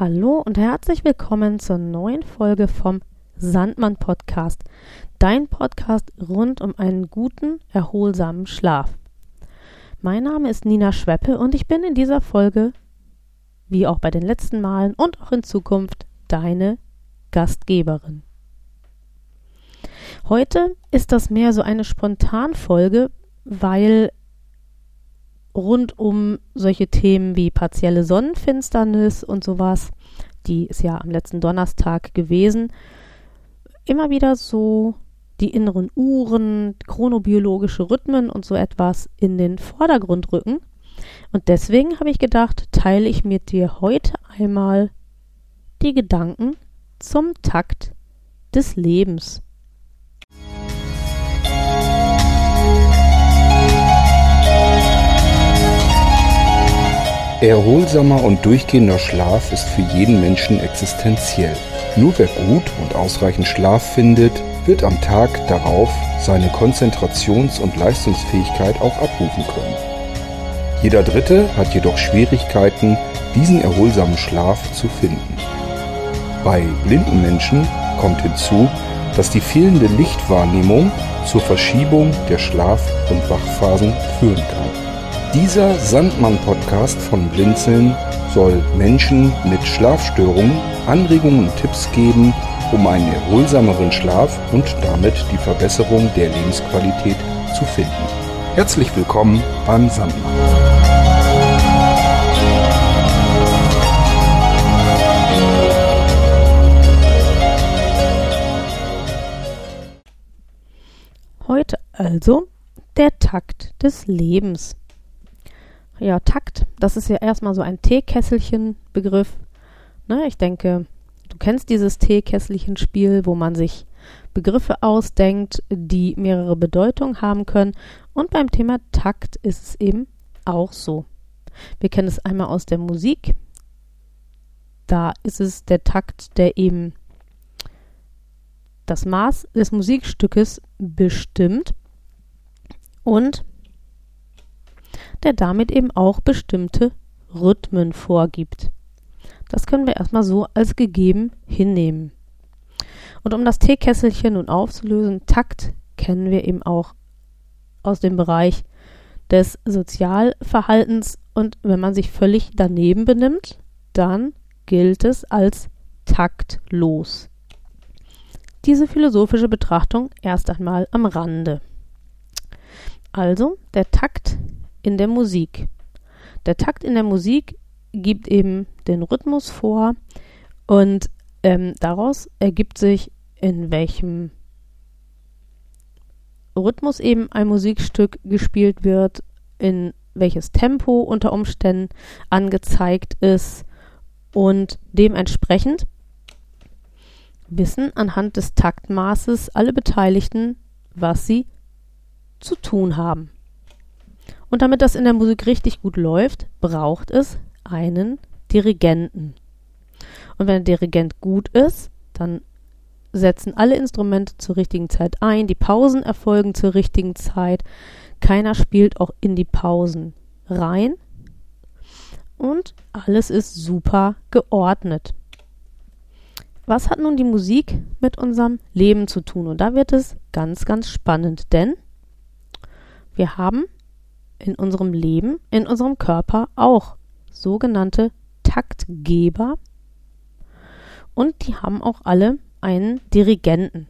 Hallo und herzlich willkommen zur neuen Folge vom Sandmann Podcast. Dein Podcast rund um einen guten, erholsamen Schlaf. Mein Name ist Nina Schweppe und ich bin in dieser Folge, wie auch bei den letzten Malen und auch in Zukunft, deine Gastgeberin. Heute ist das mehr so eine Spontanfolge, weil rund um solche Themen wie partielle Sonnenfinsternis und sowas, die ist ja am letzten Donnerstag gewesen, immer wieder so die inneren Uhren, chronobiologische Rhythmen und so etwas in den Vordergrund rücken. Und deswegen habe ich gedacht, teile ich mit dir heute einmal die Gedanken zum Takt des Lebens. Erholsamer und durchgehender Schlaf ist für jeden Menschen existenziell. Nur wer gut und ausreichend Schlaf findet, wird am Tag darauf seine Konzentrations- und Leistungsfähigkeit auch abrufen können. Jeder Dritte hat jedoch Schwierigkeiten, diesen erholsamen Schlaf zu finden. Bei blinden Menschen kommt hinzu, dass die fehlende Lichtwahrnehmung zur Verschiebung der Schlaf- und Wachphasen führen kann. Dieser Sandmann-Podcast von Blinzeln soll Menschen mit Schlafstörungen Anregungen und Tipps geben, um einen erholsameren Schlaf und damit die Verbesserung der Lebensqualität zu finden. Herzlich willkommen beim Sandmann. Heute also der Takt des Lebens. Ja, Takt, das ist ja erstmal so ein Teekesselchen-Begriff. Ne, ich denke, du kennst dieses Teekesselchen-Spiel, wo man sich Begriffe ausdenkt, die mehrere Bedeutungen haben können. Und beim Thema Takt ist es eben auch so. Wir kennen es einmal aus der Musik. Da ist es der Takt, der eben das Maß des Musikstückes bestimmt und der damit eben auch bestimmte Rhythmen vorgibt. Das können wir erstmal so als gegeben hinnehmen. Und um das Teekesselchen nun aufzulösen, Takt kennen wir eben auch aus dem Bereich des Sozialverhaltens und wenn man sich völlig daneben benimmt, dann gilt es als taktlos. Diese philosophische Betrachtung erst einmal am Rande. Also der Takt in der Musik. Der Takt in der Musik gibt eben den Rhythmus vor und ähm, daraus ergibt sich, in welchem Rhythmus eben ein Musikstück gespielt wird, in welches Tempo unter Umständen angezeigt ist und dementsprechend wissen anhand des Taktmaßes alle Beteiligten, was sie zu tun haben. Und damit das in der Musik richtig gut läuft, braucht es einen Dirigenten. Und wenn der Dirigent gut ist, dann setzen alle Instrumente zur richtigen Zeit ein, die Pausen erfolgen zur richtigen Zeit, keiner spielt auch in die Pausen rein und alles ist super geordnet. Was hat nun die Musik mit unserem Leben zu tun? Und da wird es ganz, ganz spannend, denn wir haben in unserem Leben, in unserem Körper auch sogenannte Taktgeber und die haben auch alle einen Dirigenten.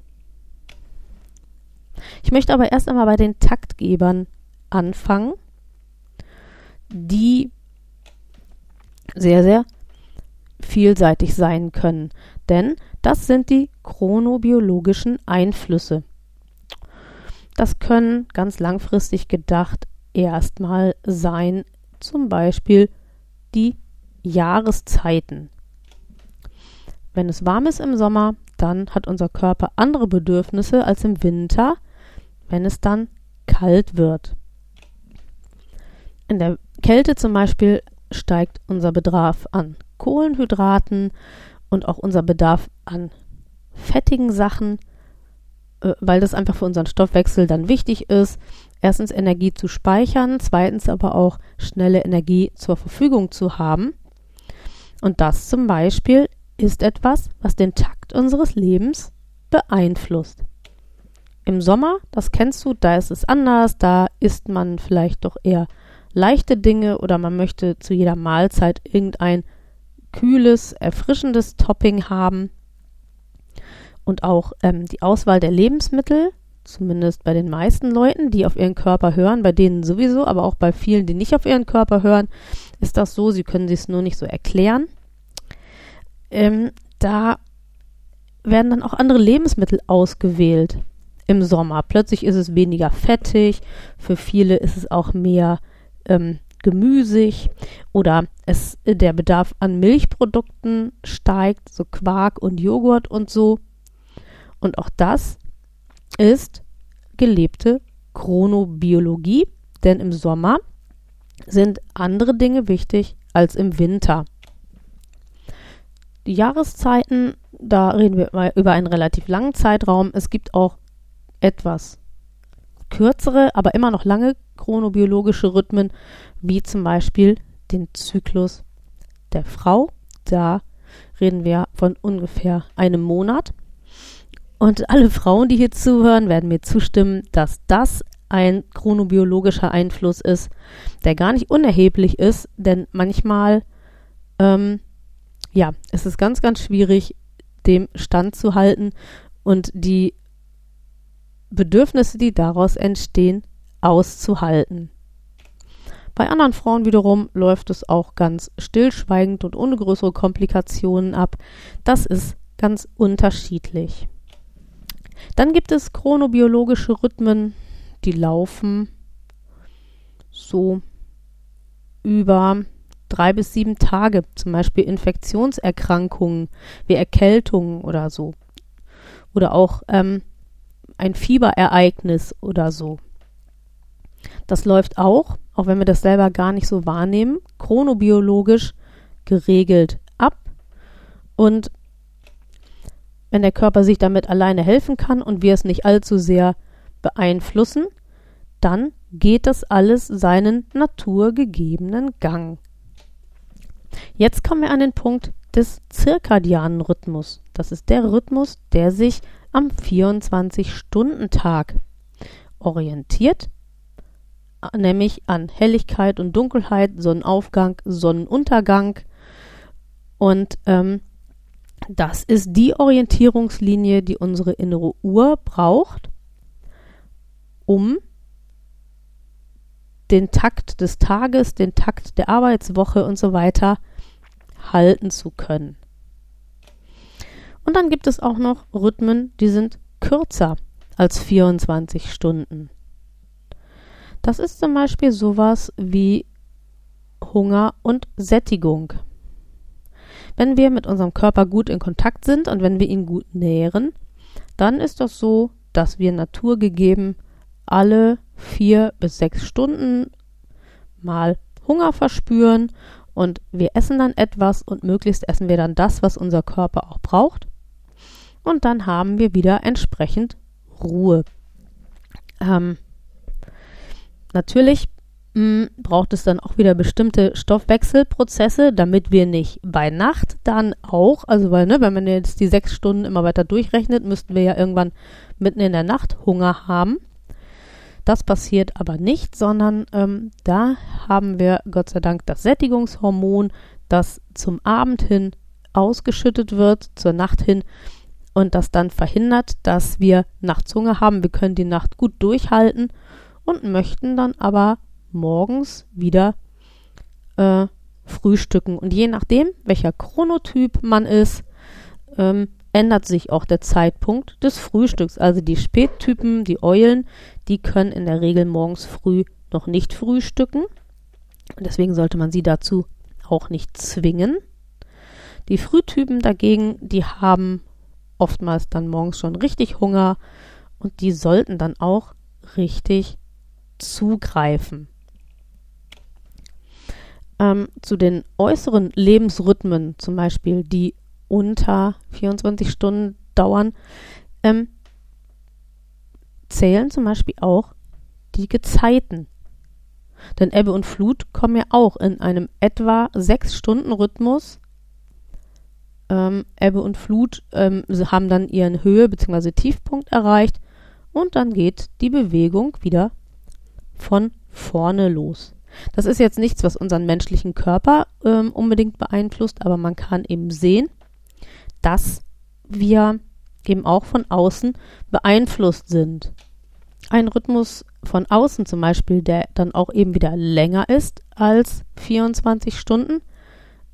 Ich möchte aber erst einmal bei den Taktgebern anfangen, die sehr, sehr vielseitig sein können. Denn das sind die chronobiologischen Einflüsse. Das können ganz langfristig gedacht erstmal sein, zum Beispiel die Jahreszeiten. Wenn es warm ist im Sommer, dann hat unser Körper andere Bedürfnisse als im Winter, wenn es dann kalt wird. In der Kälte zum Beispiel steigt unser Bedarf an Kohlenhydraten und auch unser Bedarf an fettigen Sachen, äh, weil das einfach für unseren Stoffwechsel dann wichtig ist erstens Energie zu speichern, zweitens aber auch schnelle Energie zur Verfügung zu haben. Und das zum Beispiel ist etwas, was den Takt unseres Lebens beeinflusst. Im Sommer, das kennst du, da ist es anders, da isst man vielleicht doch eher leichte Dinge oder man möchte zu jeder Mahlzeit irgendein kühles, erfrischendes Topping haben. Und auch ähm, die Auswahl der Lebensmittel, zumindest bei den meisten Leuten, die auf ihren Körper hören, bei denen sowieso, aber auch bei vielen, die nicht auf ihren Körper hören, ist das so, sie können sich es nur nicht so erklären. Ähm, da werden dann auch andere Lebensmittel ausgewählt im Sommer. Plötzlich ist es weniger fettig, für viele ist es auch mehr ähm, gemüsig oder es, der Bedarf an Milchprodukten steigt, so Quark und Joghurt und so. Und auch das ist gelebte Chronobiologie, denn im Sommer sind andere Dinge wichtig als im Winter. Die Jahreszeiten, da reden wir über einen relativ langen Zeitraum. Es gibt auch etwas kürzere, aber immer noch lange chronobiologische Rhythmen, wie zum Beispiel den Zyklus der Frau. Da reden wir von ungefähr einem Monat. Und alle Frauen, die hier zuhören, werden mir zustimmen, dass das ein chronobiologischer Einfluss ist, der gar nicht unerheblich ist, denn manchmal, ähm, ja, ist es ganz, ganz schwierig, dem Stand zu halten und die Bedürfnisse, die daraus entstehen, auszuhalten. Bei anderen Frauen wiederum läuft es auch ganz stillschweigend und ohne größere Komplikationen ab. Das ist ganz unterschiedlich. Dann gibt es chronobiologische Rhythmen, die laufen so über drei bis sieben Tage, zum Beispiel Infektionserkrankungen wie Erkältungen oder so. Oder auch ähm, ein Fieberereignis oder so. Das läuft auch, auch wenn wir das selber gar nicht so wahrnehmen, chronobiologisch geregelt ab. Und wenn der Körper sich damit alleine helfen kann und wir es nicht allzu sehr beeinflussen, dann geht das alles seinen naturgegebenen Gang. Jetzt kommen wir an den Punkt des zirkadianen Rhythmus. Das ist der Rhythmus, der sich am 24-Stunden-Tag orientiert, nämlich an Helligkeit und Dunkelheit, Sonnenaufgang, Sonnenuntergang. Und ähm, das ist die Orientierungslinie, die unsere innere Uhr braucht, um den Takt des Tages, den Takt der Arbeitswoche und so weiter halten zu können. Und dann gibt es auch noch Rhythmen, die sind kürzer als 24 Stunden. Das ist zum Beispiel sowas wie Hunger und Sättigung. Wenn wir mit unserem Körper gut in Kontakt sind und wenn wir ihn gut nähren, dann ist das so, dass wir naturgegeben alle vier bis sechs Stunden mal Hunger verspüren und wir essen dann etwas und möglichst essen wir dann das, was unser Körper auch braucht und dann haben wir wieder entsprechend Ruhe. Ähm, natürlich mh, hm, braucht es dann auch wieder bestimmte Stoffwechselprozesse, damit wir nicht bei Nacht dann auch, also weil, ne, wenn man jetzt die sechs Stunden immer weiter durchrechnet, müssten wir ja irgendwann mitten in der Nacht Hunger haben. Das passiert aber nicht, sondern ähm, da haben wir Gott sei Dank das Sättigungshormon, das zum Abend hin ausgeschüttet wird, zur Nacht hin und das dann verhindert, dass wir nachts Hunger haben. Wir können die Nacht gut durchhalten und möchten dann aber morgens wieder äh, frühstücken. Und je nachdem, welcher Chronotyp man ist, ähm, ändert sich auch der Zeitpunkt des Frühstücks. Also die Spättypen, die Eulen, die können in der Regel morgens früh noch nicht frühstücken. Deswegen sollte man sie dazu auch nicht zwingen. Die Frühtypen dagegen, die haben oftmals dann morgens schon richtig Hunger und die sollten dann auch richtig zugreifen. Ähm, zu den äußeren Lebensrhythmen, zum Beispiel, die unter 24 Stunden dauern, ähm, zählen zum Beispiel auch die Gezeiten. Denn Ebbe und Flut kommen ja auch in einem etwa 6 Stunden Rhythmus ähm, Ebbe und Flut ähm, haben dann ihren Höhe- bzw. Tiefpunkt erreicht und dann geht die Bewegung wieder von vorne los. Das ist jetzt nichts, was unseren menschlichen Körper ähm, unbedingt beeinflusst, aber man kann eben sehen, dass wir eben auch von außen beeinflusst sind. Ein Rhythmus von außen zum Beispiel, der dann auch eben wieder länger ist als 24 Stunden,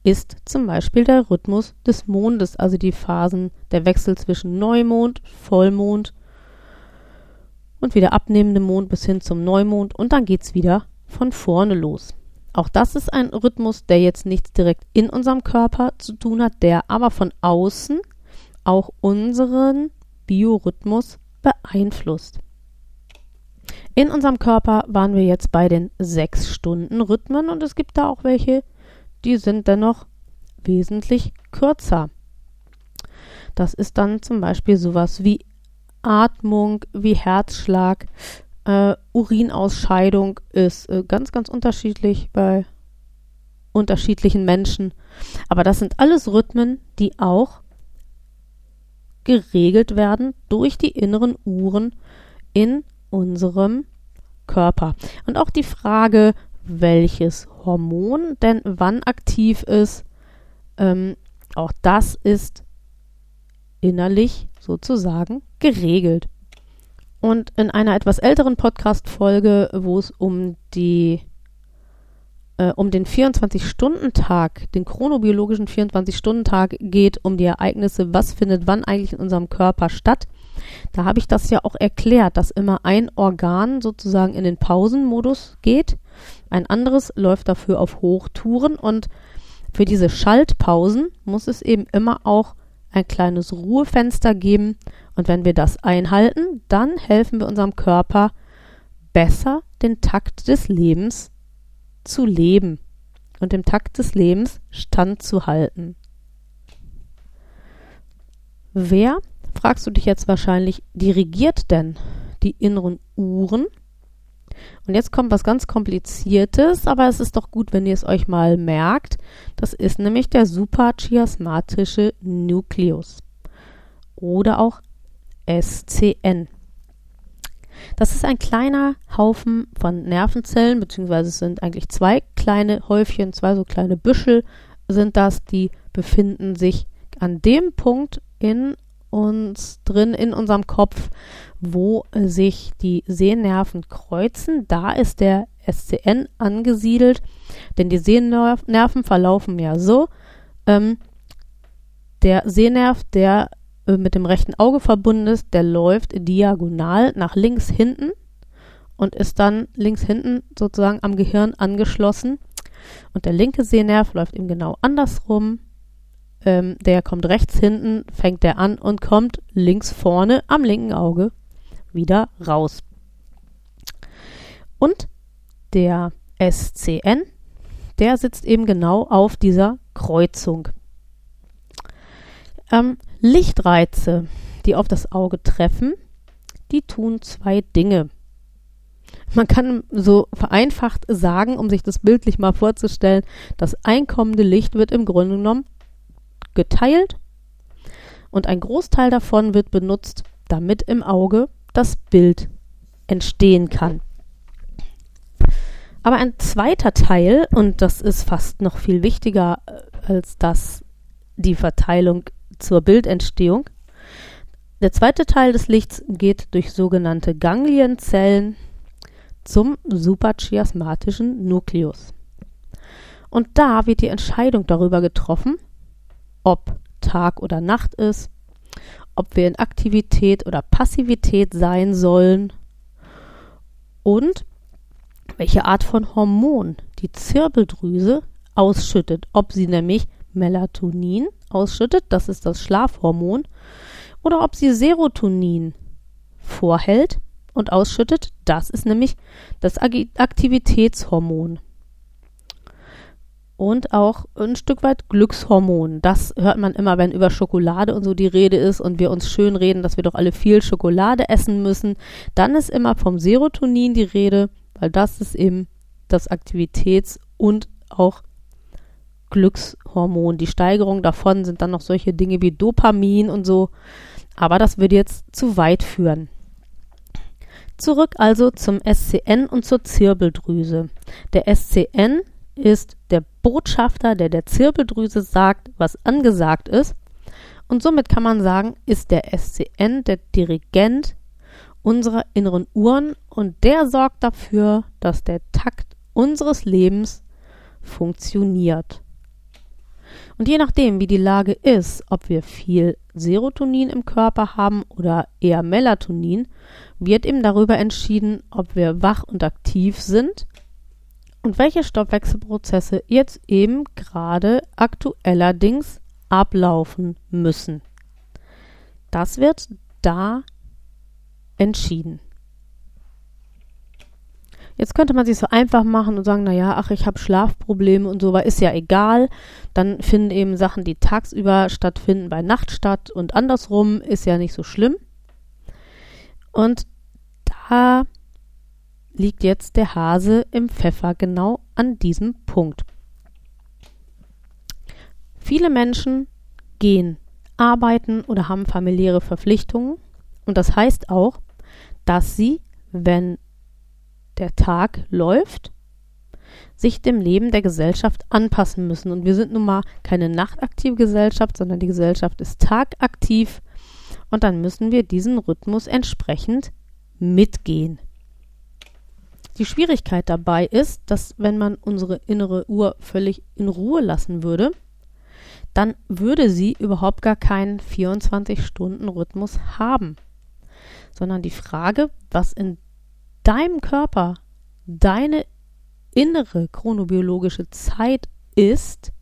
ist zum Beispiel der Rhythmus des Mondes, also die Phasen, der Wechsel zwischen Neumond, Vollmond und wieder abnehmendem Mond bis hin zum Neumond und dann geht es wieder von vorne los. Auch das ist ein Rhythmus, der jetzt nichts direkt in unserem Körper zu tun hat, der aber von außen auch unseren Biorhythmus beeinflusst. In unserem Körper waren wir jetzt bei den sechs Stunden Rhythmen und es gibt da auch welche, die sind dennoch wesentlich kürzer. Das ist dann zum Beispiel sowas wie Atmung, wie Herzschlag, äh, Urinausscheidung ist äh, ganz, ganz unterschiedlich bei unterschiedlichen Menschen. Aber das sind alles Rhythmen, die auch geregelt werden durch die inneren Uhren in unserem Körper. Und auch die Frage, welches Hormon denn wann aktiv ist, ähm, auch das ist innerlich sozusagen geregelt. Und in einer etwas älteren Podcast-Folge, wo es um die äh, um den 24-Stunden-Tag, den chronobiologischen 24-Stunden-Tag geht, um die Ereignisse, was findet wann eigentlich in unserem Körper statt, da habe ich das ja auch erklärt, dass immer ein Organ sozusagen in den Pausenmodus geht, ein anderes läuft dafür auf Hochtouren und für diese Schaltpausen muss es eben immer auch ein kleines Ruhefenster geben und wenn wir das einhalten, dann helfen wir unserem Körper besser den Takt des Lebens zu leben und dem Takt des Lebens standzuhalten. Wer fragst du dich jetzt wahrscheinlich, dirigiert denn die inneren Uhren? Und jetzt kommt was ganz Kompliziertes, aber es ist doch gut, wenn ihr es euch mal merkt. Das ist nämlich der suprachiasmatische Nukleus oder auch SCN. Das ist ein kleiner Haufen von Nervenzellen, beziehungsweise es sind eigentlich zwei kleine Häufchen, zwei so kleine Büschel sind das, die befinden sich an dem Punkt in uns drin in unserem Kopf, wo sich die Sehnerven kreuzen. Da ist der SCN angesiedelt, denn die Sehnerven verlaufen ja so. Ähm, der Sehnerv, der mit dem rechten Auge verbunden ist, der läuft diagonal nach links hinten und ist dann links hinten sozusagen am Gehirn angeschlossen. Und der linke Sehnerv läuft eben genau andersrum ähm, der kommt rechts hinten, fängt der an und kommt links vorne am linken Auge wieder raus. Und der SCN, der sitzt eben genau auf dieser Kreuzung. Ähm, Lichtreize, die auf das Auge treffen, die tun zwei Dinge. Man kann so vereinfacht sagen, um sich das bildlich mal vorzustellen, das einkommende Licht wird im Grunde genommen geteilt und ein Großteil davon wird benutzt, damit im Auge das Bild entstehen kann. Aber ein zweiter Teil, und das ist fast noch viel wichtiger äh, als das, die Verteilung zur Bildentstehung, der zweite Teil des Lichts geht durch sogenannte Ganglienzellen zum suprachiasmatischen Nukleus. Und da wird die Entscheidung darüber getroffen, ob Tag oder Nacht ist, ob wir in Aktivität oder Passivität sein sollen und welche Art von Hormon die Zirbeldrüse ausschüttet, ob sie nämlich Melatonin ausschüttet, das ist das Schlafhormon, oder ob sie Serotonin vorhält und ausschüttet, das ist nämlich das Aktivitätshormon und auch ein Stück weit Glückshormon. Das hört man immer, wenn über Schokolade und so die Rede ist und wir uns schön reden, dass wir doch alle viel Schokolade essen müssen. Dann ist immer vom Serotonin die Rede, weil das ist eben das Aktivitäts- und auch Glückshormon. Die Steigerung davon sind dann noch solche Dinge wie Dopamin und so. Aber das würde jetzt zu weit führen. Zurück also zum SCN und zur Zirbeldrüse. Der SCN ist der Botschafter, der der Zirbeldrüse sagt, was angesagt ist. Und somit kann man sagen, ist der SCN der Dirigent unserer inneren Uhren und der sorgt dafür, dass der Takt unseres Lebens funktioniert. Und je nachdem, wie die Lage ist, ob wir viel Serotonin im Körper haben oder eher Melatonin, wird eben darüber entschieden, ob wir wach und aktiv sind und welche Stoffwechselprozesse jetzt eben gerade aktuellerdings ablaufen müssen. Das wird da entschieden. Jetzt könnte man sich so einfach machen und sagen, naja, ach, ich habe Schlafprobleme und so, weil ist ja egal. Dann finden eben Sachen, die tagsüber stattfinden, bei Nacht statt und andersrum ist ja nicht so schlimm. Und da liegt jetzt der Hase im Pfeffer genau an diesem Punkt. Viele Menschen gehen arbeiten oder haben familiäre Verpflichtungen und das heißt auch, dass sie, wenn der Tag läuft, sich dem Leben der Gesellschaft anpassen müssen. Und wir sind nun mal keine nachtaktive Gesellschaft, sondern die Gesellschaft ist tagaktiv. Und dann müssen wir diesen Rhythmus entsprechend mitgehen. Die Schwierigkeit dabei ist, dass wenn man unsere innere Uhr völlig in Ruhe lassen würde, dann würde sie überhaupt gar keinen 24-Stunden-Rhythmus haben sondern die Frage, was in deinem Körper deine innere chronobiologische Zeit ist,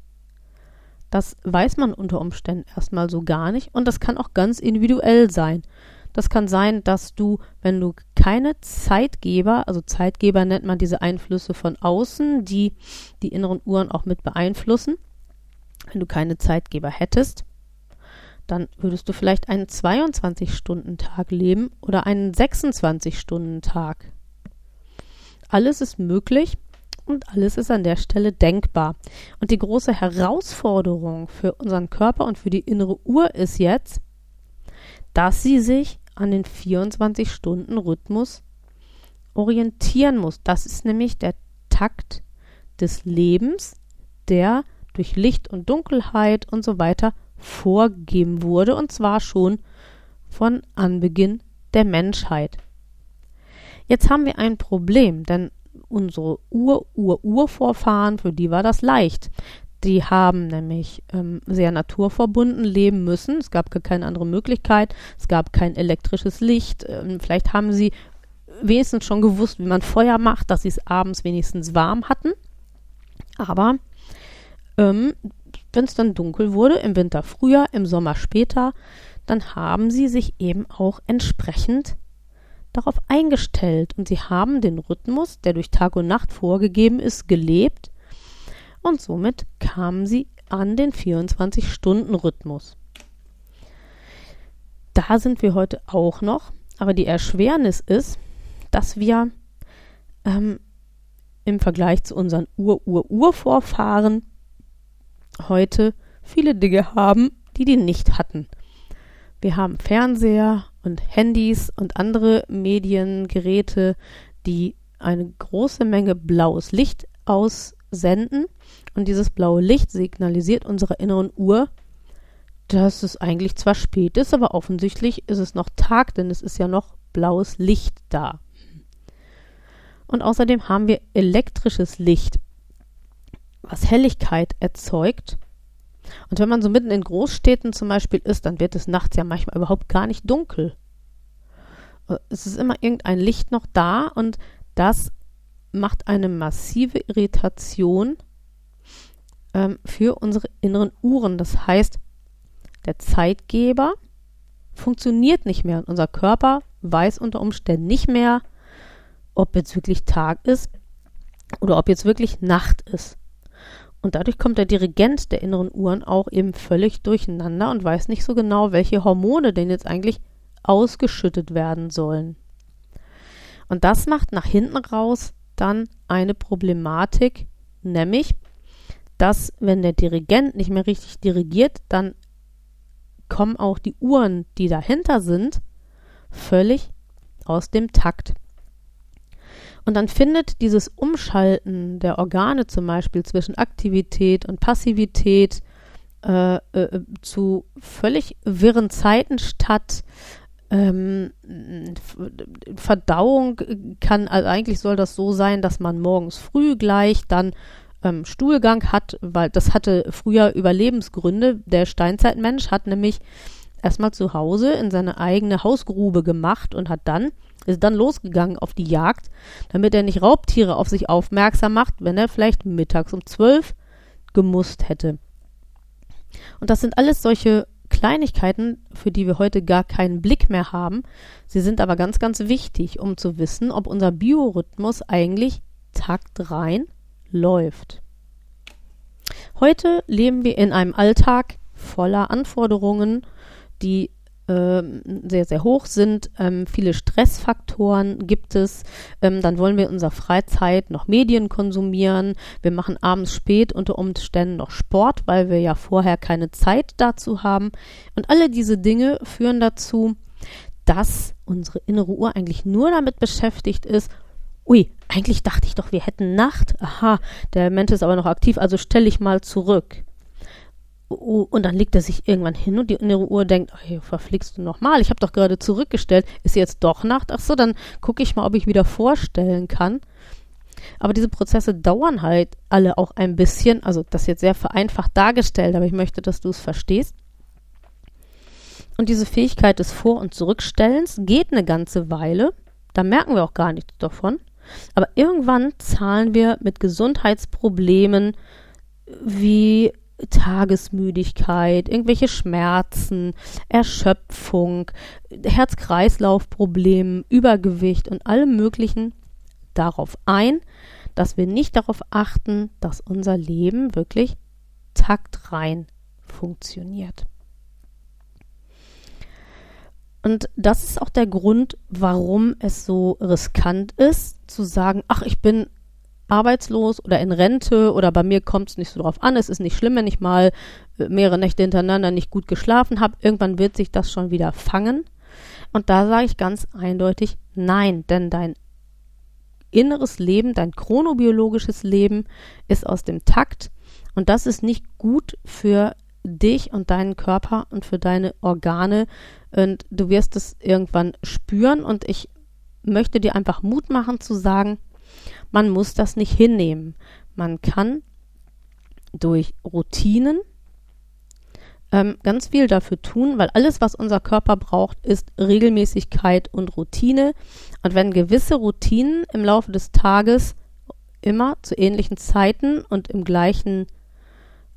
das weiß man unter Umständen erstmal so gar nicht und das kann auch ganz individuell sein. Das kann sein, dass du, wenn du keine Zeitgeber, also Zeitgeber nennt man diese Einflüsse von außen, die die inneren Uhren auch mit beeinflussen, wenn du keine Zeitgeber hättest, dann würdest du vielleicht einen 22-Stunden-Tag leben oder einen 26-Stunden-Tag. Alles ist möglich und alles ist an der Stelle denkbar. Und die große Herausforderung für unseren Körper und für die innere Uhr ist jetzt, dass sie sich an den 24-Stunden-Rhythmus orientieren muss. Das ist nämlich der Takt des Lebens, der durch Licht und Dunkelheit und so weiter vorgegeben wurde, und zwar schon von Anbeginn der Menschheit. Jetzt haben wir ein Problem, denn unsere Ur-Ur-Urvorfahren, für die war das leicht. Die haben nämlich ähm, sehr naturverbunden leben müssen. Es gab keine andere Möglichkeit. Es gab kein elektrisches Licht. Ähm, vielleicht haben sie wenigstens schon gewusst, wie man Feuer macht, dass sie es abends wenigstens warm hatten. Aber ähm, wenn es dann dunkel wurde, im Winter früher, im Sommer später, dann haben sie sich eben auch entsprechend darauf eingestellt. Und sie haben den Rhythmus, der durch Tag und Nacht vorgegeben ist, gelebt. Und somit kamen sie an den 24-Stunden-Rhythmus. Da sind wir heute auch noch, aber die Erschwernis ist, dass wir ähm, im Vergleich zu unseren Ur-Ur-Urvorfahren heute viele Dinge haben, die die nicht hatten. Wir haben Fernseher und Handys und andere Mediengeräte, die eine große Menge blaues Licht aussenden. Und dieses blaue Licht signalisiert unserer inneren Uhr, dass es eigentlich zwar spät ist, aber offensichtlich ist es noch Tag, denn es ist ja noch blaues Licht da. Und außerdem haben wir elektrisches Licht was Helligkeit erzeugt. Und wenn man so mitten in Großstädten zum Beispiel ist, dann wird es nachts ja manchmal überhaupt gar nicht dunkel. Es ist immer irgendein Licht noch da und das macht eine massive Irritation ähm, für unsere inneren Uhren. Das heißt, der Zeitgeber funktioniert nicht mehr und unser Körper weiß unter Umständen nicht mehr, ob jetzt wirklich Tag ist oder ob jetzt wirklich Nacht ist. Und dadurch kommt der Dirigent der inneren Uhren auch eben völlig durcheinander und weiß nicht so genau, welche Hormone denn jetzt eigentlich ausgeschüttet werden sollen. Und das macht nach hinten raus dann eine Problematik, nämlich, dass wenn der Dirigent nicht mehr richtig dirigiert, dann kommen auch die Uhren, die dahinter sind, völlig aus dem Takt. Und dann findet dieses Umschalten der Organe zum Beispiel zwischen Aktivität und Passivität äh, äh, zu völlig wirren Zeiten statt. Ähm, Verdauung kann, also eigentlich soll das so sein, dass man morgens früh gleich dann ähm, Stuhlgang hat, weil das hatte früher Überlebensgründe. Der Steinzeitmensch hat nämlich erstmal zu Hause in seine eigene Hausgrube gemacht und hat dann ist dann losgegangen auf die Jagd, damit er nicht Raubtiere auf sich aufmerksam macht, wenn er vielleicht mittags um zwölf gemusst hätte. Und das sind alles solche Kleinigkeiten, für die wir heute gar keinen Blick mehr haben. Sie sind aber ganz, ganz wichtig, um zu wissen, ob unser Biorhythmus eigentlich taktrein läuft. Heute leben wir in einem Alltag voller Anforderungen, die ähm, sehr, sehr hoch sind. Ähm, viele Stressfaktoren gibt es. Ähm, dann wollen wir in unserer Freizeit noch Medien konsumieren. Wir machen abends spät unter Umständen noch Sport, weil wir ja vorher keine Zeit dazu haben. Und alle diese Dinge führen dazu, dass unsere innere Uhr eigentlich nur damit beschäftigt ist, ui, eigentlich dachte ich doch, wir hätten Nacht. Aha, der Mensch ist aber noch aktiv, also stelle ich mal zurück. Und dann legt er sich irgendwann hin und die innere Uhr denkt, hier verflickst du nochmal, ich habe doch gerade zurückgestellt, ist jetzt doch Nacht? Ach so, dann gucke ich mal, ob ich wieder vorstellen kann. Aber diese Prozesse dauern halt alle auch ein bisschen, also das jetzt sehr vereinfacht dargestellt, aber ich möchte, dass du es verstehst. Und diese Fähigkeit des Vor- und Zurückstellens geht eine ganze Weile, da merken wir auch gar nichts davon. Aber irgendwann zahlen wir mit Gesundheitsproblemen wie Tagesmüdigkeit, irgendwelche Schmerzen, Erschöpfung, Herz-Kreislauf-Problemen, Übergewicht und allem Möglichen darauf ein, dass wir nicht darauf achten, dass unser Leben wirklich taktrein funktioniert. Und das ist auch der Grund, warum es so riskant ist, zu sagen, ach, ich bin arbeitslos oder in Rente oder bei mir kommt es nicht so drauf an. Es ist nicht schlimm, wenn ich mal äh, mehrere Nächte hintereinander nicht gut geschlafen habe. Irgendwann wird sich das schon wieder fangen. Und da sage ich ganz eindeutig nein, denn dein inneres Leben, dein chronobiologisches Leben ist aus dem Takt und das ist nicht gut für dich und deinen Körper und für deine Organe und du wirst es irgendwann spüren und ich möchte dir einfach Mut machen zu sagen, man muss das nicht hinnehmen. Man kann durch Routinen ähm, ganz viel dafür tun, weil alles, was unser Körper braucht, ist Regelmäßigkeit und Routine. Und wenn gewisse Routinen im Laufe des Tages immer zu ähnlichen Zeiten und im gleichen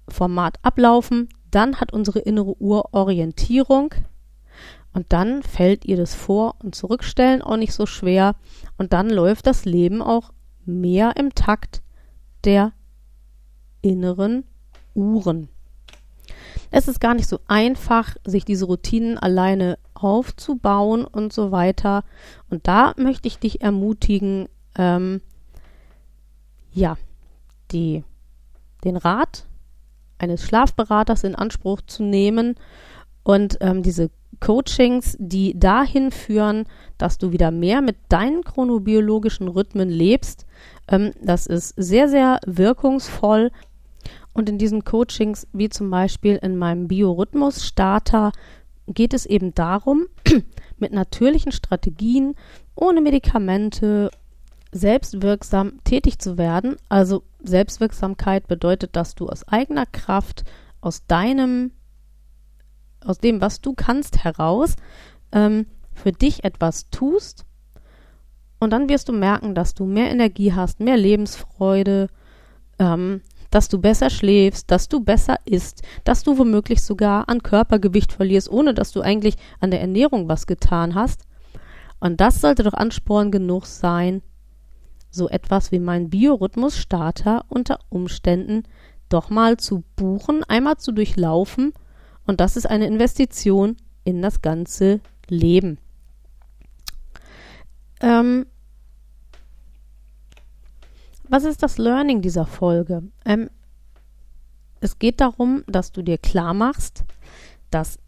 Format ablaufen, dann hat unsere innere Uhr Orientierung und dann fällt ihr das Vor- und Zurückstellen auch nicht so schwer und dann läuft das Leben auch mehr im Takt der inneren Uhren. Es ist gar nicht so einfach, sich diese Routinen alleine aufzubauen und so weiter. Und da möchte ich dich ermutigen, ähm, ja, die, den Rat eines Schlafberaters in Anspruch zu nehmen und ähm, diese Coachings, die dahin führen, dass du wieder mehr mit deinen chronobiologischen Rhythmen lebst. Ähm, das ist sehr, sehr wirkungsvoll. Und in diesen Coachings, wie zum Beispiel in meinem Biorhythmus-Starter, geht es eben darum, mit natürlichen Strategien, ohne Medikamente, selbstwirksam tätig zu werden. Also Selbstwirksamkeit bedeutet, dass du aus eigener Kraft, aus deinem aus dem, was du kannst, heraus ähm, für dich etwas tust. Und dann wirst du merken, dass du mehr Energie hast, mehr Lebensfreude, ähm, dass du besser schläfst, dass du besser isst, dass du womöglich sogar an Körpergewicht verlierst, ohne dass du eigentlich an der Ernährung was getan hast. Und das sollte doch Ansporn genug sein, so etwas wie mein Biorhythmus-Starter unter Umständen doch mal zu buchen, einmal zu durchlaufen und das ist eine Investition in das ganze Leben. Ähm, was ist das Learning dieser Folge? Ähm, Es geht darum, dass du dir klar machst, dass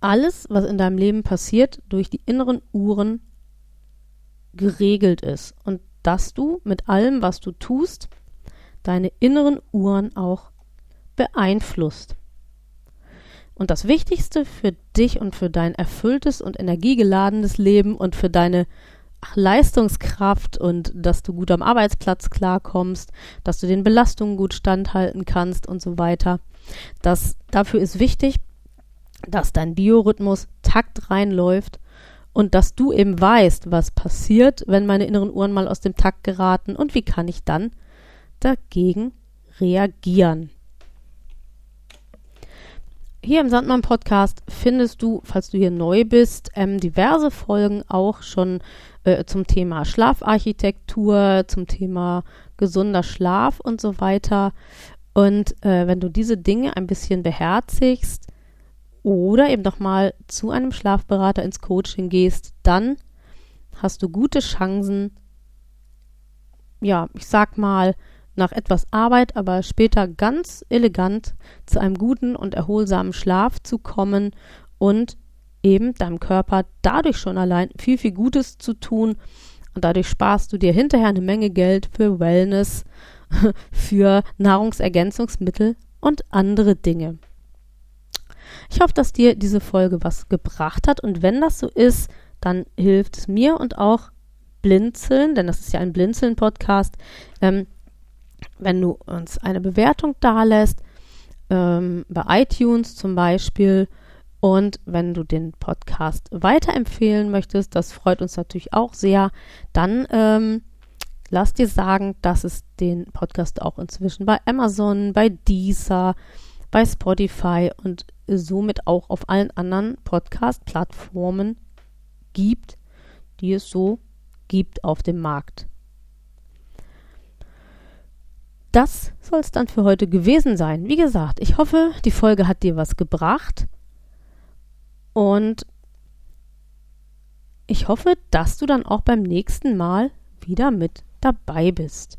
alles, was in deinem Leben passiert, durch die inneren Uhren geregelt ist und dass du mit allem, was du tust, deine inneren Uhren auch beeinflusst. Und das Wichtigste für dich und für dein erfülltes und energiegeladenes Leben und für deine Leistungskraft und dass du gut am Arbeitsplatz klarkommst, dass du den Belastungen gut standhalten kannst und so weiter. Das, dafür ist wichtig, dass dein Biorhythmus takt reinläuft und dass du eben weißt, was passiert, wenn meine inneren Uhren mal aus dem Takt geraten und wie kann ich dann dagegen reagieren. Hier im Sandmann Podcast findest du, falls du hier neu bist, ähm, diverse Folgen auch schon äh, zum Thema Schlafarchitektur, zum Thema gesunder Schlaf und so weiter. Und äh, wenn du diese Dinge ein bisschen beherzigst oder eben noch mal zu einem Schlafberater ins Coaching gehst, dann hast du gute Chancen, ja, ich sag mal, nach etwas Arbeit, aber später ganz elegant zu einem guten und erholsamen Schlaf zu kommen und eben deinem Körper dadurch schon allein viel, viel Gutes zu tun. Und dadurch sparst du dir hinterher eine Menge Geld für Wellness, für Nahrungsergänzungsmittel und andere Dinge. Ich hoffe, dass dir diese Folge was gebracht hat und wenn das so ist, dann hilft es mir und auch Blinzeln, denn das ist ja ein Blinzeln-Podcast, ähm, wenn du uns eine Bewertung dalässt, ähm, bei iTunes zum Beispiel, und wenn du den Podcast weiterempfehlen möchtest, das freut uns natürlich auch sehr, dann ähm, lass dir sagen, dass es den Podcast auch inzwischen bei Amazon, bei Deezer, bei Spotify und somit auch auf allen anderen Podcast-Plattformen gibt, die es so gibt auf dem Markt. das soll es dann für heute gewesen sein. Wie gesagt, ich hoffe, die Folge hat dir was gebracht. Und ich hoffe, dass du dann auch beim nächsten Mal wieder mit dabei bist.